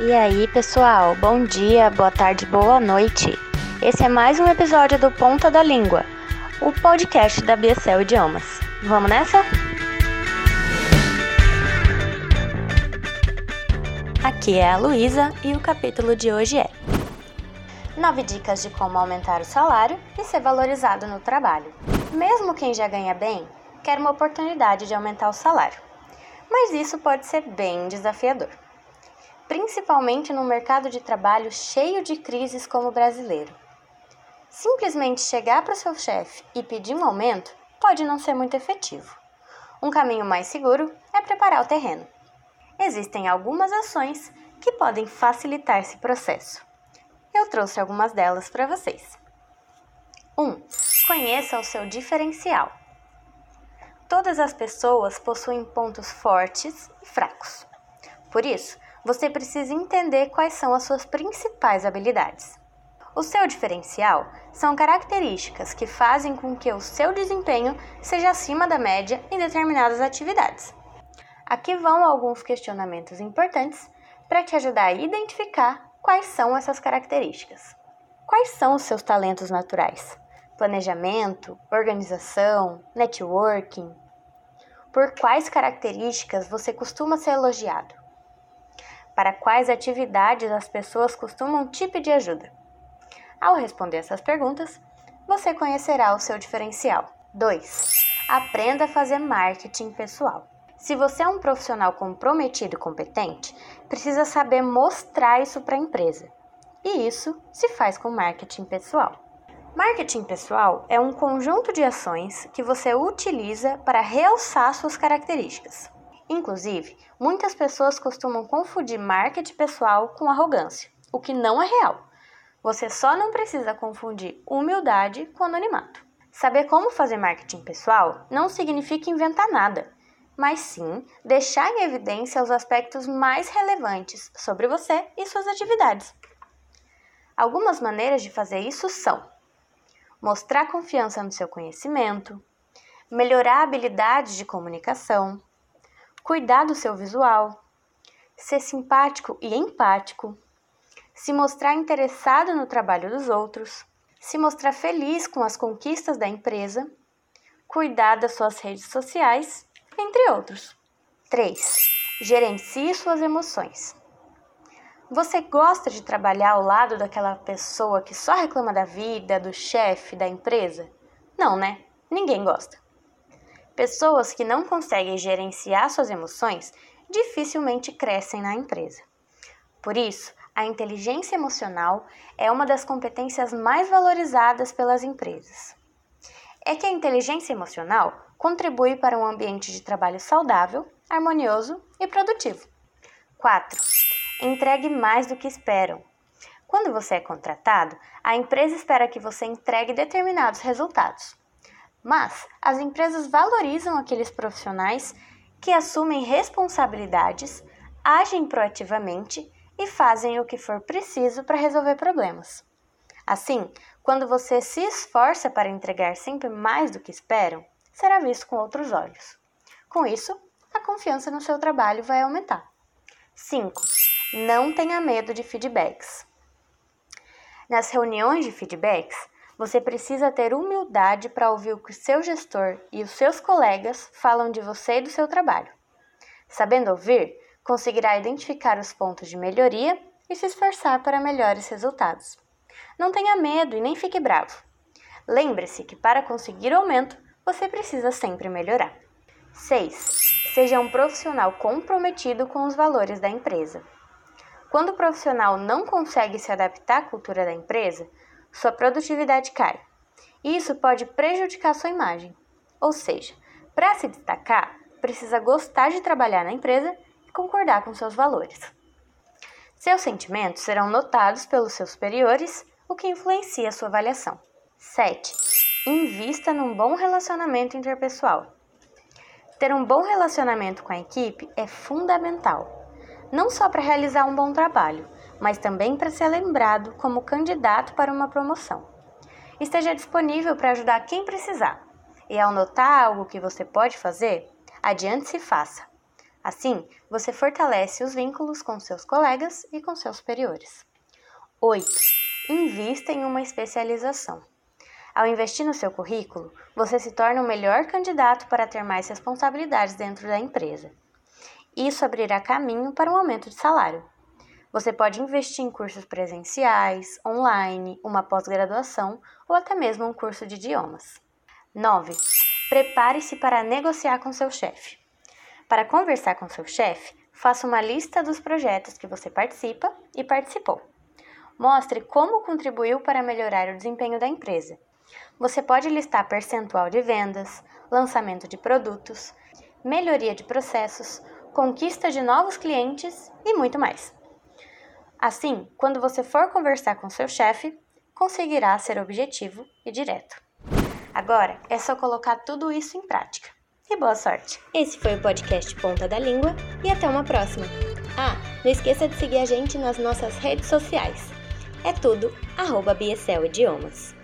E aí, pessoal? Bom dia, boa tarde, boa noite. Esse é mais um episódio do Ponta da Língua, o podcast da BSL Idiomas. Vamos nessa? Aqui é a Luísa e o capítulo de hoje é 9 dicas de como aumentar o salário e ser valorizado no trabalho. Mesmo quem já ganha bem, quer uma oportunidade de aumentar o salário. Mas isso pode ser bem desafiador principalmente no mercado de trabalho cheio de crises como o brasileiro. Simplesmente chegar para o seu chefe e pedir um aumento pode não ser muito efetivo. Um caminho mais seguro é preparar o terreno. Existem algumas ações que podem facilitar esse processo. Eu trouxe algumas delas para vocês. 1. Um, conheça o seu diferencial. Todas as pessoas possuem pontos fortes e fracos. Por isso, você precisa entender quais são as suas principais habilidades. O seu diferencial são características que fazem com que o seu desempenho seja acima da média em determinadas atividades. Aqui vão alguns questionamentos importantes para te ajudar a identificar quais são essas características. Quais são os seus talentos naturais? Planejamento, organização, networking? Por quais características você costuma ser elogiado? Para quais atividades as pessoas costumam te pedir ajuda. Ao responder essas perguntas, você conhecerá o seu diferencial. 2. Aprenda a fazer marketing pessoal. Se você é um profissional comprometido e competente, precisa saber mostrar isso para a empresa. E isso se faz com marketing pessoal. Marketing pessoal é um conjunto de ações que você utiliza para realçar suas características. Inclusive, muitas pessoas costumam confundir marketing pessoal com arrogância, o que não é real. Você só não precisa confundir humildade com anonimato. Saber como fazer marketing pessoal não significa inventar nada, mas sim deixar em evidência os aspectos mais relevantes sobre você e suas atividades. Algumas maneiras de fazer isso são: mostrar confiança no seu conhecimento, melhorar habilidades de comunicação, cuidar do seu visual, ser simpático e empático, se mostrar interessado no trabalho dos outros, se mostrar feliz com as conquistas da empresa, cuidar das suas redes sociais, entre outros. 3. Gerencie suas emoções. Você gosta de trabalhar ao lado daquela pessoa que só reclama da vida, do chefe, da empresa? Não, né? Ninguém gosta. Pessoas que não conseguem gerenciar suas emoções dificilmente crescem na empresa. Por isso, a inteligência emocional é uma das competências mais valorizadas pelas empresas. É que a inteligência emocional contribui para um ambiente de trabalho saudável, harmonioso e produtivo. 4. Entregue mais do que esperam. Quando você é contratado, a empresa espera que você entregue determinados resultados. Mas as empresas valorizam aqueles profissionais que assumem responsabilidades, agem proativamente e fazem o que for preciso para resolver problemas. Assim, quando você se esforça para entregar sempre mais do que esperam, será visto com outros olhos. Com isso, a confiança no seu trabalho vai aumentar. 5. Não tenha medo de feedbacks. Nas reuniões de feedbacks, você precisa ter humildade para ouvir o que seu gestor e os seus colegas falam de você e do seu trabalho. Sabendo ouvir, conseguirá identificar os pontos de melhoria e se esforçar para melhores resultados. Não tenha medo e nem fique bravo. Lembre-se que para conseguir aumento, você precisa sempre melhorar. 6. Seja um profissional comprometido com os valores da empresa. Quando o profissional não consegue se adaptar à cultura da empresa, sua produtividade cai. Isso pode prejudicar sua imagem. Ou seja, para se destacar, precisa gostar de trabalhar na empresa e concordar com seus valores. Seus sentimentos serão notados pelos seus superiores, o que influencia sua avaliação. 7. Invista num bom relacionamento interpessoal. Ter um bom relacionamento com a equipe é fundamental, não só para realizar um bom trabalho, mas também para ser lembrado como candidato para uma promoção. Esteja disponível para ajudar quem precisar. E ao notar algo que você pode fazer, adiante se faça. Assim, você fortalece os vínculos com seus colegas e com seus superiores. 8. Invista em uma especialização. Ao investir no seu currículo, você se torna o melhor candidato para ter mais responsabilidades dentro da empresa. Isso abrirá caminho para um aumento de salário. Você pode investir em cursos presenciais, online, uma pós-graduação ou até mesmo um curso de idiomas. 9. Prepare-se para negociar com seu chefe. Para conversar com seu chefe, faça uma lista dos projetos que você participa e participou. Mostre como contribuiu para melhorar o desempenho da empresa. Você pode listar percentual de vendas, lançamento de produtos, melhoria de processos, conquista de novos clientes e muito mais. Assim, quando você for conversar com seu chefe, conseguirá ser objetivo e direto. Agora é só colocar tudo isso em prática. E boa sorte! Esse foi o podcast Ponta da Língua e até uma próxima. Ah, não esqueça de seguir a gente nas nossas redes sociais. É tudo arroba Idiomas.